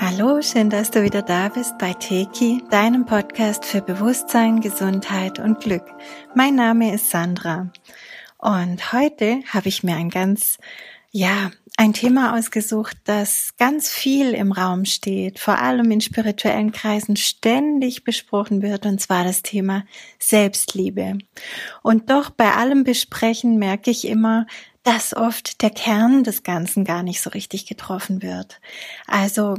Hallo, schön, dass du wieder da bist bei Teki, deinem Podcast für Bewusstsein, Gesundheit und Glück. Mein Name ist Sandra und heute habe ich mir ein ganz, ja, ein Thema ausgesucht, das ganz viel im Raum steht, vor allem in spirituellen Kreisen ständig besprochen wird, und zwar das Thema Selbstliebe. Und doch bei allem Besprechen merke ich immer, dass oft der Kern des Ganzen gar nicht so richtig getroffen wird. Also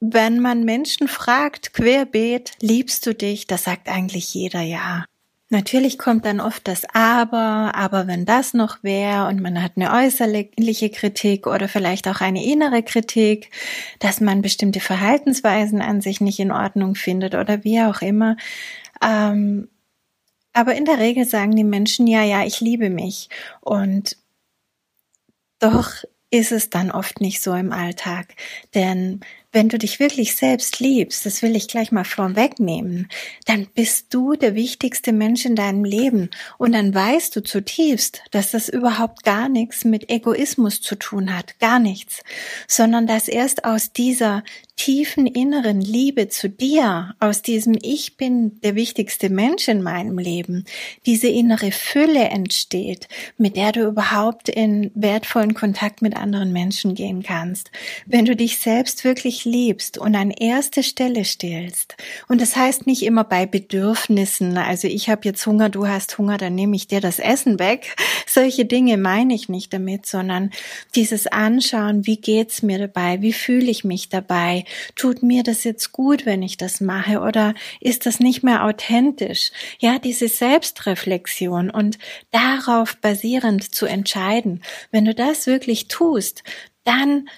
wenn man Menschen fragt, querbeet, liebst du dich, da sagt eigentlich jeder ja. Natürlich kommt dann oft das Aber, aber wenn das noch wäre und man hat eine äußerliche Kritik oder vielleicht auch eine innere Kritik, dass man bestimmte Verhaltensweisen an sich nicht in Ordnung findet oder wie auch immer. Ähm, aber in der Regel sagen die Menschen, ja, ja, ich liebe mich. Und doch ist es dann oft nicht so im Alltag. Denn wenn du dich wirklich selbst liebst, das will ich gleich mal vorwegnehmen, dann bist du der wichtigste Mensch in deinem Leben. Und dann weißt du zutiefst, dass das überhaupt gar nichts mit Egoismus zu tun hat, gar nichts, sondern dass erst aus dieser tiefen inneren Liebe zu dir, aus diesem Ich bin der wichtigste Mensch in meinem Leben, diese innere Fülle entsteht, mit der du überhaupt in wertvollen Kontakt mit anderen Menschen gehen kannst. Wenn du dich selbst wirklich liebst und an erste Stelle stellst, und das heißt nicht immer bei Bedürfnissen, also ich habe jetzt Hunger, du hast Hunger, dann nehme ich dir das Essen weg. Solche Dinge meine ich nicht damit, sondern dieses Anschauen, wie geht's mir dabei, wie fühle ich mich dabei, tut mir das jetzt gut, wenn ich das mache oder ist das nicht mehr authentisch? Ja, diese Selbstreflexion und darauf basierend zu entscheiden. Wenn du das wirklich tust, dann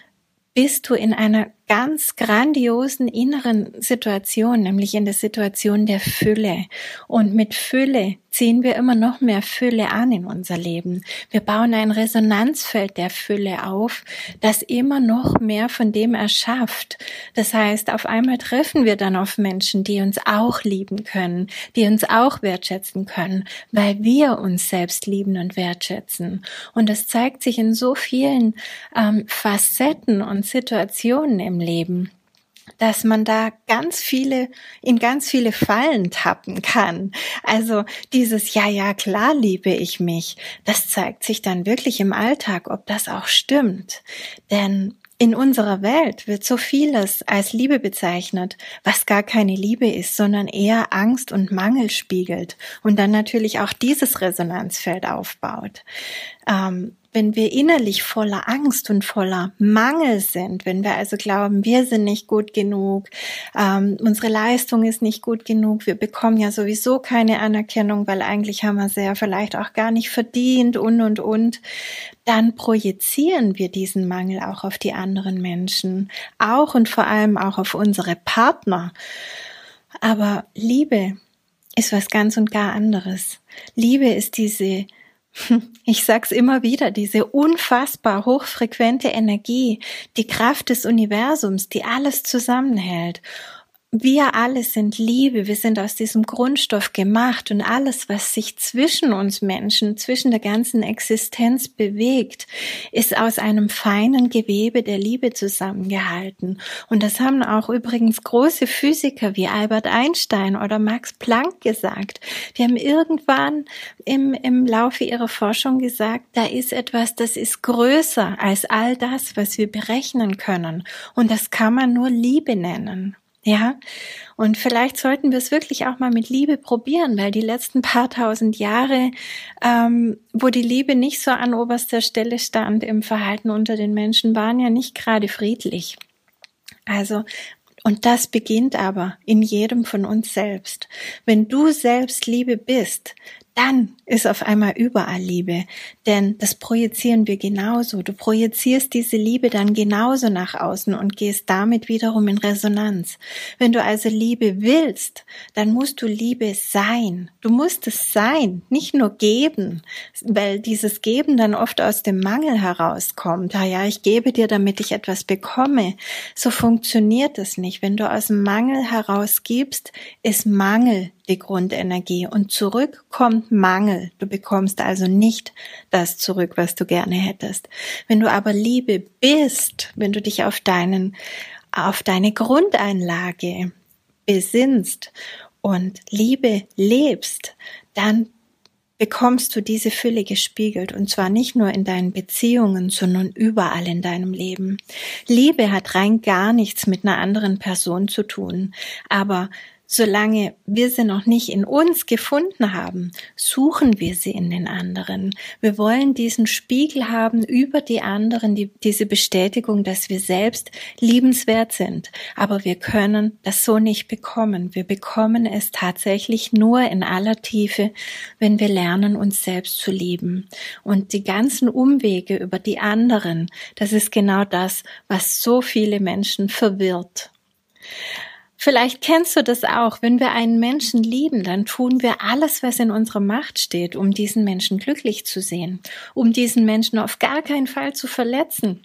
bist du in einer ganz grandiosen inneren Situation, nämlich in der Situation der Fülle. Und mit Fülle ziehen wir immer noch mehr Fülle an in unser Leben. Wir bauen ein Resonanzfeld der Fülle auf, das immer noch mehr von dem erschafft. Das heißt, auf einmal treffen wir dann auf Menschen, die uns auch lieben können, die uns auch wertschätzen können, weil wir uns selbst lieben und wertschätzen. Und das zeigt sich in so vielen ähm, Facetten und Situationen im Leben dass man da ganz viele, in ganz viele Fallen tappen kann. Also dieses, ja, ja, klar liebe ich mich, das zeigt sich dann wirklich im Alltag, ob das auch stimmt. Denn in unserer Welt wird so vieles als Liebe bezeichnet, was gar keine Liebe ist, sondern eher Angst und Mangel spiegelt und dann natürlich auch dieses Resonanzfeld aufbaut. Ähm, wenn wir innerlich voller Angst und voller Mangel sind, wenn wir also glauben, wir sind nicht gut genug, ähm, unsere Leistung ist nicht gut genug, wir bekommen ja sowieso keine Anerkennung, weil eigentlich haben wir sie ja vielleicht auch gar nicht verdient und und und, dann projizieren wir diesen Mangel auch auf die anderen Menschen, auch und vor allem auch auf unsere Partner. Aber Liebe ist was ganz und gar anderes. Liebe ist diese ich sag's immer wieder, diese unfassbar hochfrequente Energie, die Kraft des Universums, die alles zusammenhält wir alle sind Liebe, wir sind aus diesem Grundstoff gemacht und alles, was sich zwischen uns Menschen, zwischen der ganzen Existenz bewegt, ist aus einem feinen Gewebe der Liebe zusammengehalten. Und das haben auch übrigens große Physiker wie Albert Einstein oder Max Planck gesagt. Die haben irgendwann im, im Laufe ihrer Forschung gesagt, da ist etwas, das ist größer als all das, was wir berechnen können. Und das kann man nur Liebe nennen. Ja, und vielleicht sollten wir es wirklich auch mal mit Liebe probieren, weil die letzten paar tausend Jahre, ähm, wo die Liebe nicht so an oberster Stelle stand im Verhalten unter den Menschen, waren ja nicht gerade friedlich. Also, und das beginnt aber in jedem von uns selbst. Wenn du selbst Liebe bist, dann ist auf einmal überall Liebe. Denn das projizieren wir genauso. Du projizierst diese Liebe dann genauso nach außen und gehst damit wiederum in Resonanz. Wenn du also Liebe willst, dann musst du Liebe sein. Du musst es sein, nicht nur geben, weil dieses Geben dann oft aus dem Mangel herauskommt. Ah ja, ich gebe dir, damit ich etwas bekomme. So funktioniert es nicht. Wenn du aus dem Mangel heraus gibst, ist Mangel die Grundenergie und zurück kommt Mangel. Du bekommst also nicht das zurück, was du gerne hättest. Wenn du aber Liebe bist, wenn du dich auf deinen, auf deine Grundeinlage besinnst und Liebe lebst, dann bekommst du diese Fülle gespiegelt und zwar nicht nur in deinen Beziehungen, sondern überall in deinem Leben. Liebe hat rein gar nichts mit einer anderen Person zu tun, aber Solange wir sie noch nicht in uns gefunden haben, suchen wir sie in den anderen. Wir wollen diesen Spiegel haben über die anderen, die, diese Bestätigung, dass wir selbst liebenswert sind. Aber wir können das so nicht bekommen. Wir bekommen es tatsächlich nur in aller Tiefe, wenn wir lernen, uns selbst zu lieben. Und die ganzen Umwege über die anderen, das ist genau das, was so viele Menschen verwirrt. Vielleicht kennst du das auch. Wenn wir einen Menschen lieben, dann tun wir alles, was in unserer Macht steht, um diesen Menschen glücklich zu sehen, um diesen Menschen auf gar keinen Fall zu verletzen.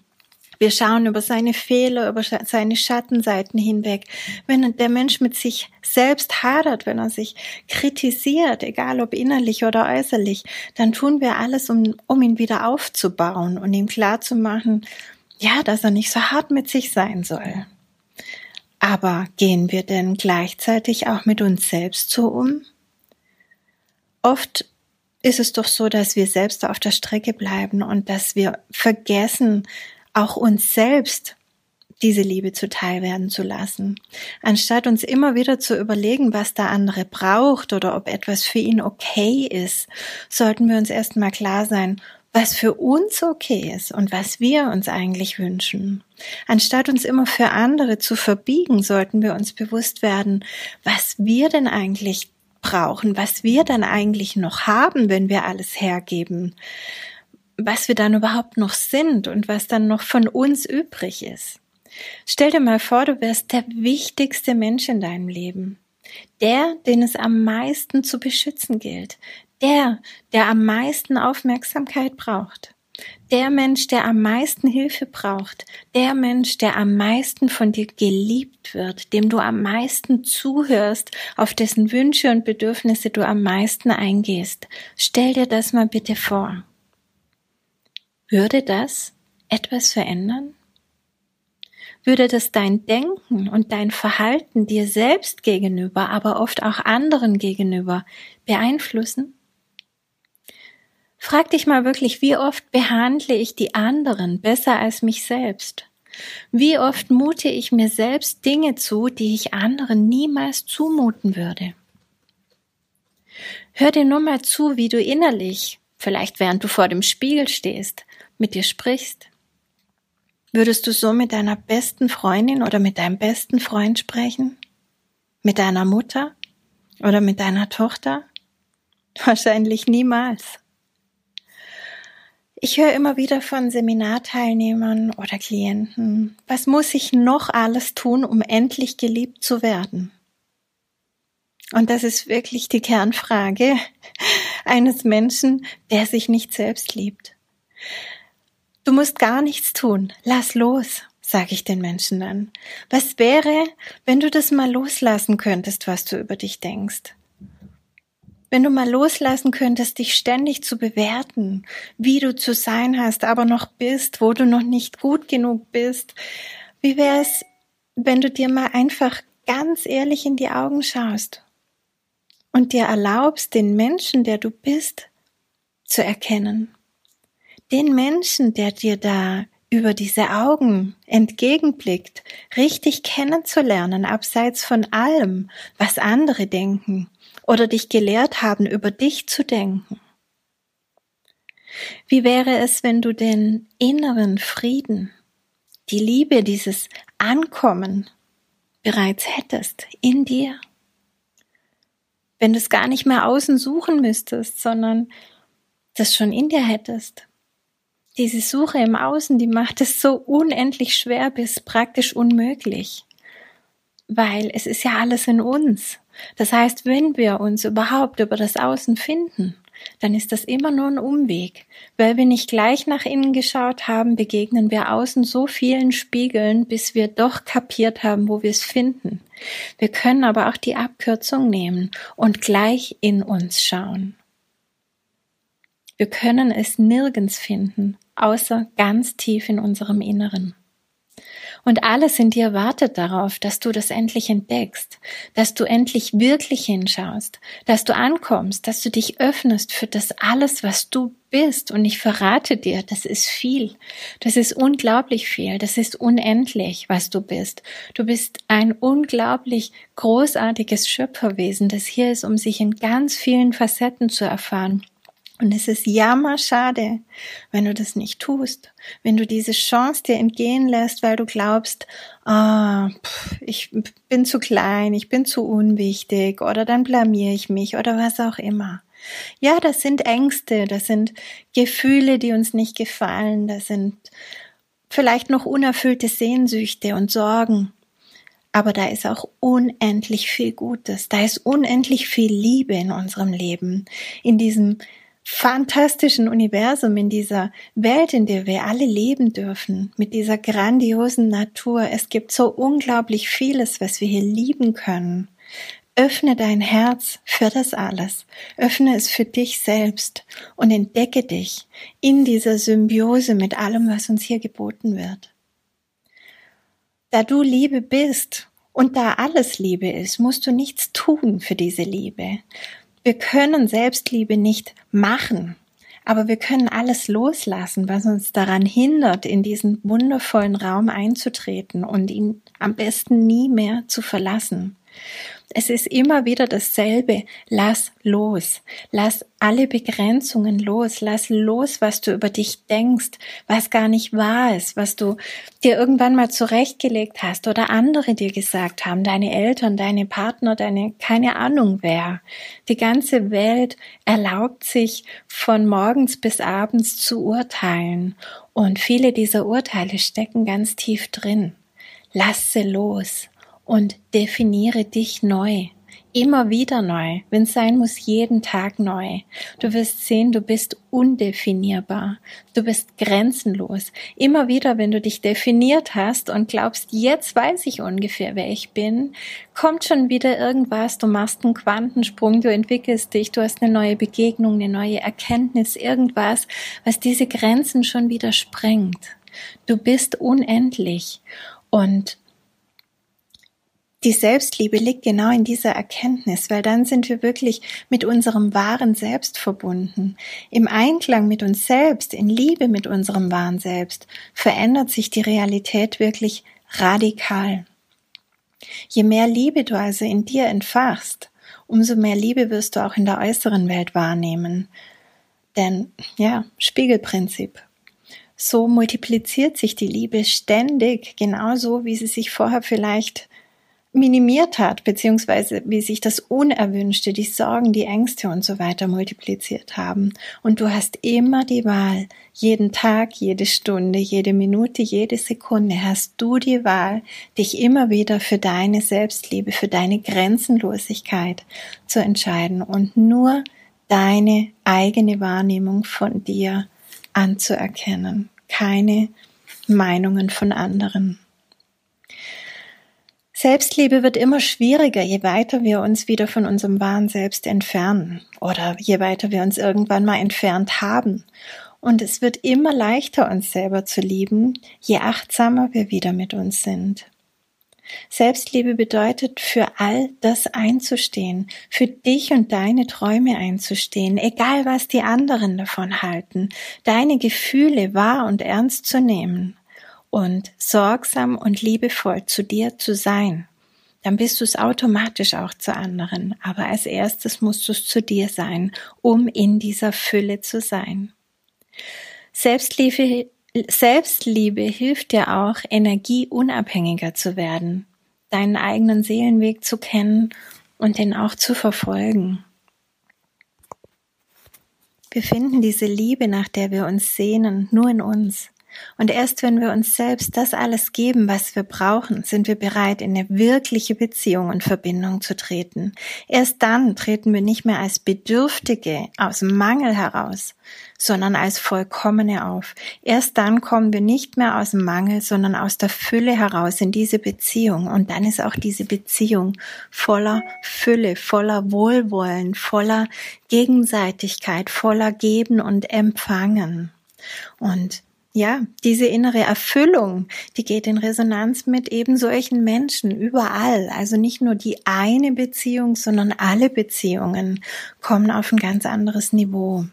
Wir schauen über seine Fehler, über seine Schattenseiten hinweg. Wenn der Mensch mit sich selbst hadert, wenn er sich kritisiert, egal ob innerlich oder äußerlich, dann tun wir alles, um, um ihn wieder aufzubauen und ihm klarzumachen, ja, dass er nicht so hart mit sich sein soll. Aber gehen wir denn gleichzeitig auch mit uns selbst so um? Oft ist es doch so, dass wir selbst auf der Strecke bleiben und dass wir vergessen, auch uns selbst diese Liebe zuteil werden zu lassen. Anstatt uns immer wieder zu überlegen, was der andere braucht oder ob etwas für ihn okay ist, sollten wir uns erstmal klar sein, was für uns okay ist und was wir uns eigentlich wünschen. Anstatt uns immer für andere zu verbiegen, sollten wir uns bewusst werden, was wir denn eigentlich brauchen, was wir dann eigentlich noch haben, wenn wir alles hergeben, was wir dann überhaupt noch sind und was dann noch von uns übrig ist. Stell dir mal vor, du wärst der wichtigste Mensch in deinem Leben. Der, den es am meisten zu beschützen gilt, der, der am meisten Aufmerksamkeit braucht. Der Mensch, der am meisten Hilfe braucht. Der Mensch, der am meisten von dir geliebt wird, dem du am meisten zuhörst, auf dessen Wünsche und Bedürfnisse du am meisten eingehst. Stell dir das mal bitte vor. Würde das etwas verändern? Würde das dein Denken und dein Verhalten dir selbst gegenüber, aber oft auch anderen gegenüber beeinflussen? Frag dich mal wirklich, wie oft behandle ich die anderen besser als mich selbst? Wie oft mute ich mir selbst Dinge zu, die ich anderen niemals zumuten würde? Hör dir nur mal zu, wie du innerlich, vielleicht während du vor dem Spiegel stehst, mit dir sprichst. Würdest du so mit deiner besten Freundin oder mit deinem besten Freund sprechen? Mit deiner Mutter oder mit deiner Tochter? Wahrscheinlich niemals. Ich höre immer wieder von Seminarteilnehmern oder Klienten, was muss ich noch alles tun, um endlich geliebt zu werden? Und das ist wirklich die Kernfrage eines Menschen, der sich nicht selbst liebt. Du musst gar nichts tun, lass los, sage ich den Menschen dann. Was wäre, wenn du das mal loslassen könntest, was du über dich denkst? Wenn du mal loslassen könntest, dich ständig zu bewerten, wie du zu sein hast, aber noch bist, wo du noch nicht gut genug bist, wie wäre es, wenn du dir mal einfach ganz ehrlich in die Augen schaust und dir erlaubst, den Menschen, der du bist, zu erkennen. Den Menschen, der dir da über diese Augen entgegenblickt, richtig kennenzulernen, abseits von allem, was andere denken oder dich gelehrt haben, über dich zu denken. Wie wäre es, wenn du den inneren Frieden, die Liebe, dieses Ankommen bereits hättest in dir? Wenn du es gar nicht mehr außen suchen müsstest, sondern das schon in dir hättest diese Suche im Außen, die macht es so unendlich schwer bis praktisch unmöglich. Weil es ist ja alles in uns. Das heißt, wenn wir uns überhaupt über das Außen finden, dann ist das immer nur ein Umweg. Weil wir nicht gleich nach innen geschaut haben, begegnen wir außen so vielen Spiegeln, bis wir doch kapiert haben, wo wir es finden. Wir können aber auch die Abkürzung nehmen und gleich in uns schauen. Wir können es nirgends finden, außer ganz tief in unserem Inneren. Und alles in dir wartet darauf, dass du das endlich entdeckst, dass du endlich wirklich hinschaust, dass du ankommst, dass du dich öffnest für das alles, was du bist. Und ich verrate dir, das ist viel. Das ist unglaublich viel. Das ist unendlich, was du bist. Du bist ein unglaublich großartiges Schöpferwesen, das hier ist, um sich in ganz vielen Facetten zu erfahren. Und es ist jammerschade, wenn du das nicht tust, wenn du diese Chance dir entgehen lässt, weil du glaubst, ah, pff, ich bin zu klein, ich bin zu unwichtig oder dann blamier ich mich oder was auch immer. Ja, das sind Ängste, das sind Gefühle, die uns nicht gefallen, das sind vielleicht noch unerfüllte Sehnsüchte und Sorgen. Aber da ist auch unendlich viel Gutes, da ist unendlich viel Liebe in unserem Leben, in diesem fantastischen Universum, in dieser Welt, in der wir alle leben dürfen, mit dieser grandiosen Natur. Es gibt so unglaublich vieles, was wir hier lieben können. Öffne dein Herz für das alles. Öffne es für dich selbst und entdecke dich in dieser Symbiose mit allem, was uns hier geboten wird. Da du Liebe bist und da alles Liebe ist, musst du nichts tun für diese Liebe. Wir können Selbstliebe nicht machen, aber wir können alles loslassen, was uns daran hindert, in diesen wundervollen Raum einzutreten und ihn am besten nie mehr zu verlassen. Es ist immer wieder dasselbe. Lass los. Lass alle Begrenzungen los. Lass los, was du über dich denkst, was gar nicht wahr ist, was du dir irgendwann mal zurechtgelegt hast oder andere dir gesagt haben, deine Eltern, deine Partner, deine, keine Ahnung wer. Die ganze Welt erlaubt sich von morgens bis abends zu urteilen. Und viele dieser Urteile stecken ganz tief drin. Lass sie los und definiere dich neu. Immer wieder neu. Wenn es sein muss, jeden Tag neu. Du wirst sehen, du bist undefinierbar. Du bist grenzenlos. Immer wieder, wenn du dich definiert hast und glaubst, jetzt weiß ich ungefähr, wer ich bin, kommt schon wieder irgendwas. Du machst einen Quantensprung, du entwickelst dich, du hast eine neue Begegnung, eine neue Erkenntnis, irgendwas, was diese Grenzen schon wieder sprengt. Du bist unendlich. Und die Selbstliebe liegt genau in dieser Erkenntnis, weil dann sind wir wirklich mit unserem wahren Selbst verbunden. Im Einklang mit uns selbst, in Liebe mit unserem wahren Selbst, verändert sich die Realität wirklich radikal. Je mehr Liebe du also in dir entfachst, umso mehr Liebe wirst du auch in der äußeren Welt wahrnehmen. Denn, ja, Spiegelprinzip. So multipliziert sich die Liebe ständig, genauso wie sie sich vorher vielleicht minimiert hat, beziehungsweise wie sich das Unerwünschte, die Sorgen, die Ängste und so weiter multipliziert haben. Und du hast immer die Wahl, jeden Tag, jede Stunde, jede Minute, jede Sekunde hast du die Wahl, dich immer wieder für deine Selbstliebe, für deine Grenzenlosigkeit zu entscheiden und nur deine eigene Wahrnehmung von dir anzuerkennen, keine Meinungen von anderen. Selbstliebe wird immer schwieriger, je weiter wir uns wieder von unserem wahren Selbst entfernen oder je weiter wir uns irgendwann mal entfernt haben. Und es wird immer leichter, uns selber zu lieben, je achtsamer wir wieder mit uns sind. Selbstliebe bedeutet, für all das einzustehen, für dich und deine Träume einzustehen, egal was die anderen davon halten, deine Gefühle wahr und ernst zu nehmen und sorgsam und liebevoll zu dir zu sein, dann bist du es automatisch auch zu anderen. Aber als erstes musst du es zu dir sein, um in dieser Fülle zu sein. Selbstliebe, Selbstliebe hilft dir auch, energieunabhängiger zu werden, deinen eigenen Seelenweg zu kennen und den auch zu verfolgen. Wir finden diese Liebe, nach der wir uns sehnen, nur in uns. Und erst wenn wir uns selbst das alles geben, was wir brauchen, sind wir bereit, in eine wirkliche Beziehung und Verbindung zu treten. Erst dann treten wir nicht mehr als Bedürftige aus Mangel heraus, sondern als Vollkommene auf. Erst dann kommen wir nicht mehr aus dem Mangel, sondern aus der Fülle heraus in diese Beziehung. Und dann ist auch diese Beziehung voller Fülle, voller Wohlwollen, voller Gegenseitigkeit, voller Geben und Empfangen. Und ja, diese innere Erfüllung, die geht in Resonanz mit eben solchen Menschen überall. Also nicht nur die eine Beziehung, sondern alle Beziehungen kommen auf ein ganz anderes Niveau.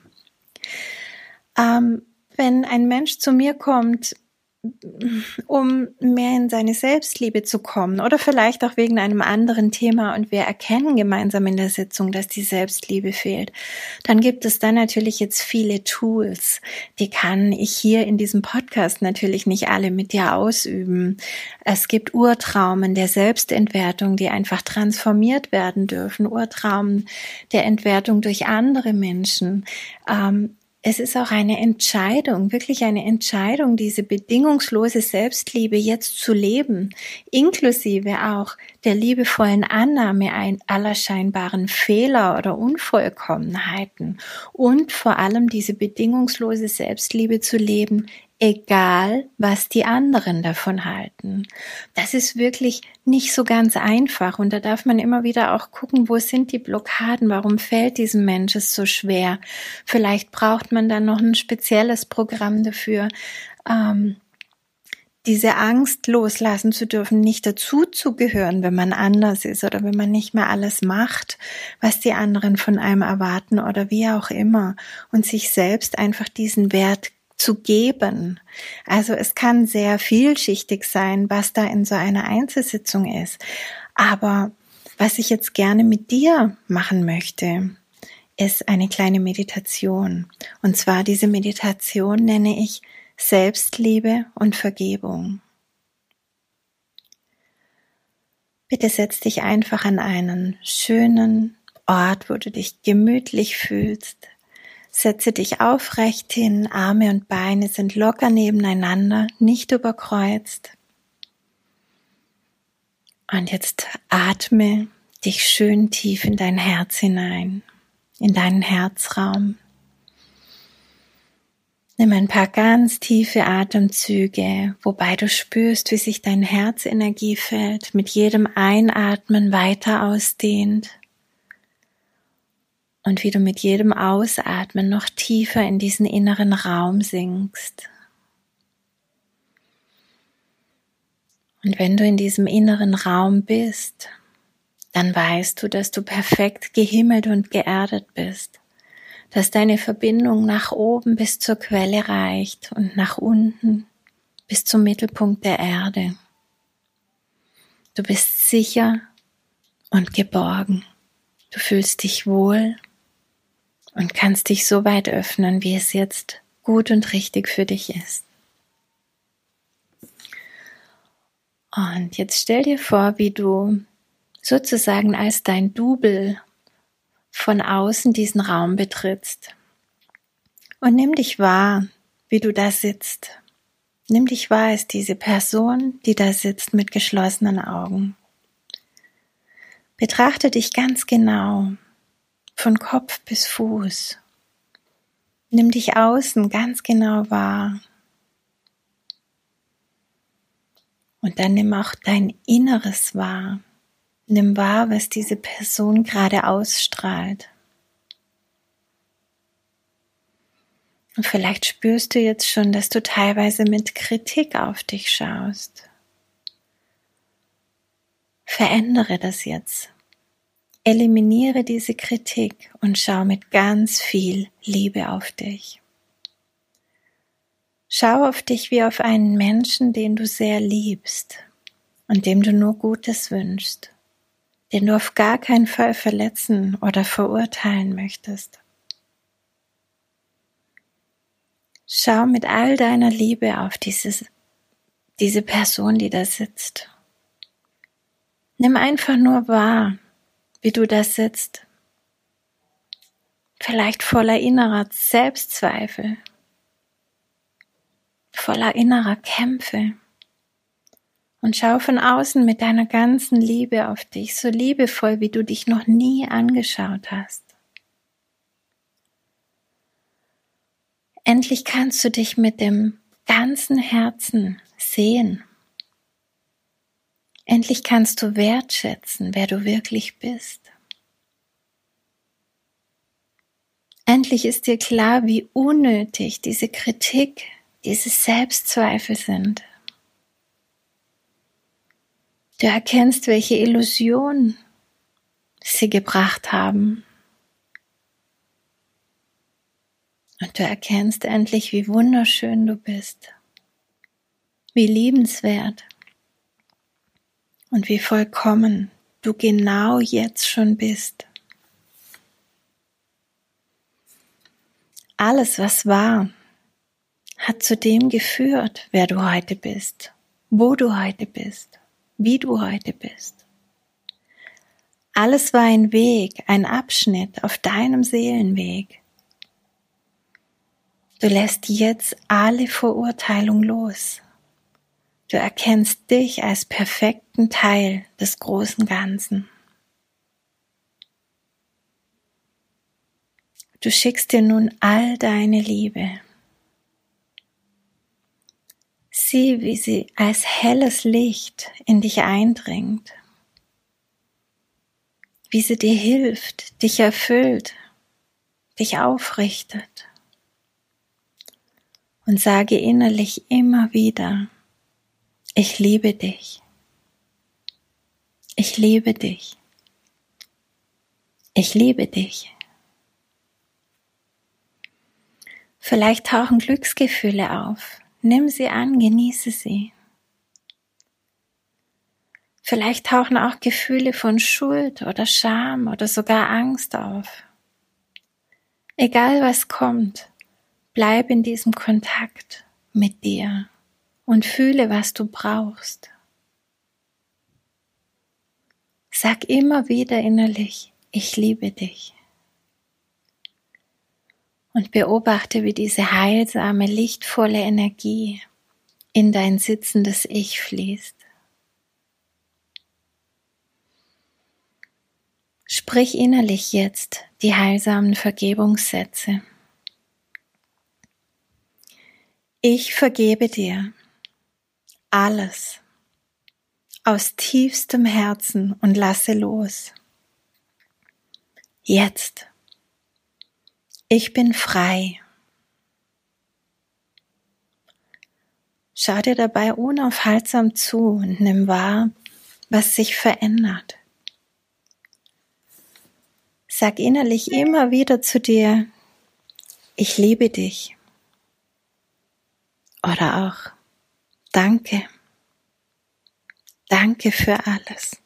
Ähm, wenn ein Mensch zu mir kommt um mehr in seine Selbstliebe zu kommen oder vielleicht auch wegen einem anderen Thema und wir erkennen gemeinsam in der Sitzung, dass die Selbstliebe fehlt, dann gibt es da natürlich jetzt viele Tools. Die kann ich hier in diesem Podcast natürlich nicht alle mit dir ausüben. Es gibt Urtraumen der Selbstentwertung, die einfach transformiert werden dürfen, Urtraumen der Entwertung durch andere Menschen. Ähm, es ist auch eine Entscheidung, wirklich eine Entscheidung, diese bedingungslose Selbstliebe jetzt zu leben, inklusive auch der liebevollen Annahme aller scheinbaren Fehler oder Unvollkommenheiten und vor allem diese bedingungslose Selbstliebe zu leben, egal was die anderen davon halten. Das ist wirklich nicht so ganz einfach und da darf man immer wieder auch gucken, wo sind die Blockaden, warum fällt diesem Mensch es so schwer. Vielleicht braucht man dann noch ein spezielles Programm dafür. Ähm, diese Angst loslassen zu dürfen, nicht dazu zu gehören, wenn man anders ist oder wenn man nicht mehr alles macht, was die anderen von einem erwarten oder wie auch immer und sich selbst einfach diesen Wert zu geben. Also es kann sehr vielschichtig sein, was da in so einer Einzelsitzung ist. Aber was ich jetzt gerne mit dir machen möchte, ist eine kleine Meditation. Und zwar diese Meditation nenne ich Selbstliebe und Vergebung. Bitte setz dich einfach an einen schönen Ort, wo du dich gemütlich fühlst. Setze dich aufrecht hin, Arme und Beine sind locker nebeneinander, nicht überkreuzt. Und jetzt atme dich schön tief in dein Herz hinein, in deinen Herzraum. Nimm ein paar ganz tiefe Atemzüge, wobei du spürst, wie sich dein Herzenergiefeld mit jedem Einatmen weiter ausdehnt und wie du mit jedem Ausatmen noch tiefer in diesen inneren Raum sinkst. Und wenn du in diesem inneren Raum bist, dann weißt du, dass du perfekt gehimmelt und geerdet bist, dass deine Verbindung nach oben bis zur Quelle reicht und nach unten bis zum Mittelpunkt der Erde. Du bist sicher und geborgen. Du fühlst dich wohl und kannst dich so weit öffnen, wie es jetzt gut und richtig für dich ist. Und jetzt stell dir vor, wie du sozusagen als dein Double von außen diesen Raum betrittst. Und nimm dich wahr, wie du da sitzt. Nimm dich wahr als diese Person, die da sitzt mit geschlossenen Augen. Betrachte dich ganz genau von Kopf bis Fuß. Nimm dich außen ganz genau wahr. Und dann nimm auch dein Inneres wahr. Nimm wahr, was diese Person gerade ausstrahlt. Und vielleicht spürst du jetzt schon, dass du teilweise mit Kritik auf dich schaust. Verändere das jetzt. Eliminiere diese Kritik und schau mit ganz viel Liebe auf dich. Schau auf dich wie auf einen Menschen, den du sehr liebst und dem du nur Gutes wünschst, den du auf gar keinen Fall verletzen oder verurteilen möchtest. Schau mit all deiner Liebe auf dieses, diese Person, die da sitzt. Nimm einfach nur wahr, wie du da sitzt. Vielleicht voller innerer Selbstzweifel, voller innerer Kämpfe. Und schau von außen mit deiner ganzen Liebe auf dich, so liebevoll, wie du dich noch nie angeschaut hast. Endlich kannst du dich mit dem ganzen Herzen sehen. Endlich kannst du wertschätzen, wer du wirklich bist. Endlich ist dir klar, wie unnötig diese Kritik, diese Selbstzweifel sind. Du erkennst, welche Illusion sie gebracht haben. Und du erkennst endlich, wie wunderschön du bist, wie liebenswert und wie vollkommen du genau jetzt schon bist. Alles, was war, hat zu dem geführt, wer du heute bist, wo du heute bist, wie du heute bist. Alles war ein Weg, ein Abschnitt auf deinem Seelenweg. Du lässt jetzt alle Verurteilung los. Du erkennst dich als perfekten Teil des großen Ganzen. Du schickst dir nun all deine Liebe. Sieh, wie sie als helles Licht in dich eindringt, wie sie dir hilft, dich erfüllt, dich aufrichtet. Und sage innerlich immer wieder, ich liebe dich. Ich liebe dich. Ich liebe dich. Vielleicht tauchen Glücksgefühle auf. Nimm sie an, genieße sie. Vielleicht tauchen auch Gefühle von Schuld oder Scham oder sogar Angst auf. Egal was kommt, bleib in diesem Kontakt mit dir und fühle, was du brauchst. Sag immer wieder innerlich, ich liebe dich und beobachte, wie diese heilsame, lichtvolle Energie in dein sitzendes Ich fließt. Sprich innerlich jetzt die heilsamen Vergebungssätze. Ich vergebe dir alles aus tiefstem Herzen und lasse los. Jetzt. Ich bin frei. Schau dir dabei unaufhaltsam zu und nimm wahr, was sich verändert. Sag innerlich immer wieder zu dir, ich liebe dich. Oder auch, danke. Danke für alles.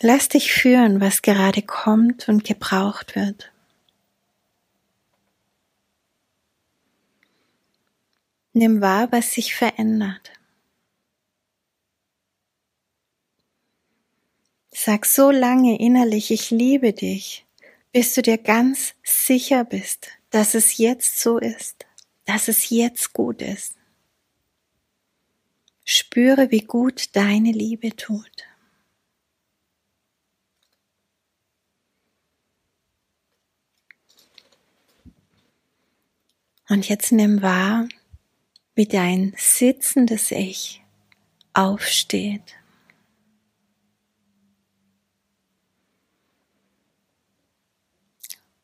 Lass dich führen, was gerade kommt und gebraucht wird. Nimm wahr, was sich verändert. Sag so lange innerlich, ich liebe dich, bis du dir ganz sicher bist, dass es jetzt so ist, dass es jetzt gut ist. Spüre, wie gut deine Liebe tut. Und jetzt nimm wahr, wie dein sitzendes Ich aufsteht.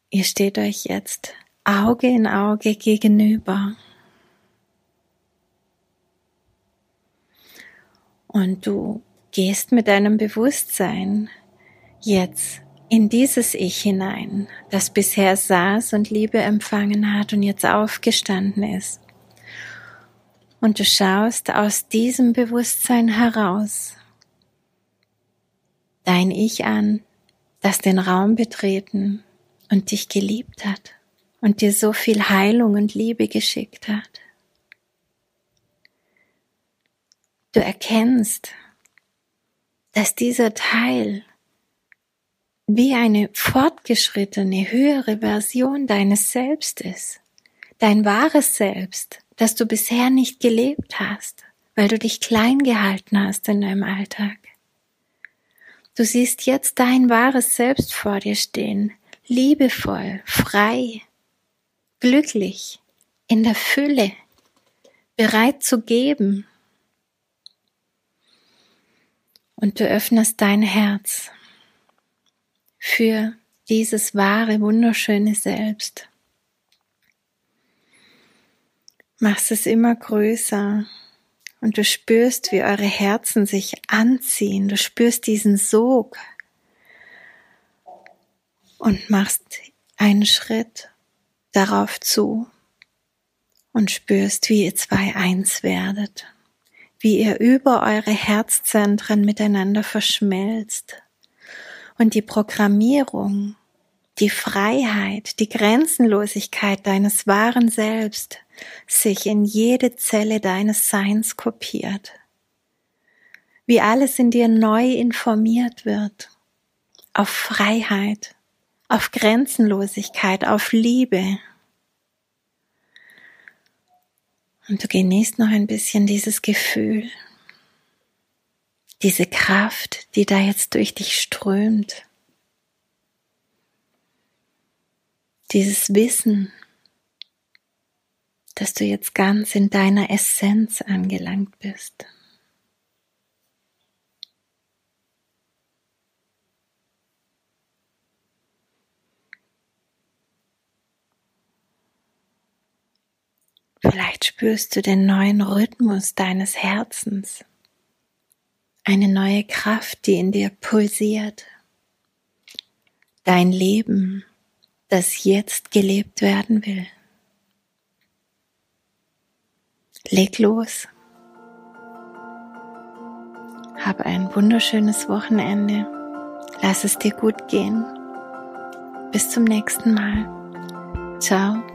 Ihr steht euch jetzt Auge in Auge gegenüber. Und du gehst mit deinem Bewusstsein jetzt in dieses Ich hinein, das bisher saß und Liebe empfangen hat und jetzt aufgestanden ist. Und du schaust aus diesem Bewusstsein heraus dein Ich an, das den Raum betreten und dich geliebt hat und dir so viel Heilung und Liebe geschickt hat. Du erkennst, dass dieser Teil wie eine fortgeschrittene, höhere Version deines Selbst ist, dein wahres Selbst, das du bisher nicht gelebt hast, weil du dich klein gehalten hast in deinem Alltag. Du siehst jetzt dein wahres Selbst vor dir stehen, liebevoll, frei, glücklich, in der Fülle, bereit zu geben. Und du öffnest dein Herz für dieses wahre, wunderschöne Selbst. Machst es immer größer und du spürst, wie eure Herzen sich anziehen. Du spürst diesen Sog und machst einen Schritt darauf zu und spürst, wie ihr zwei eins werdet, wie ihr über eure Herzzentren miteinander verschmelzt und die Programmierung, die Freiheit, die Grenzenlosigkeit deines wahren Selbst sich in jede Zelle deines Seins kopiert, wie alles in dir neu informiert wird, auf Freiheit, auf Grenzenlosigkeit, auf Liebe. Und du genießt noch ein bisschen dieses Gefühl, diese Kraft, die da jetzt durch dich strömt. Dieses Wissen, dass du jetzt ganz in deiner Essenz angelangt bist. Vielleicht spürst du den neuen Rhythmus deines Herzens, eine neue Kraft, die in dir pulsiert, dein Leben, das jetzt gelebt werden will. Leg los. Habe ein wunderschönes Wochenende. Lass es dir gut gehen. Bis zum nächsten Mal. Ciao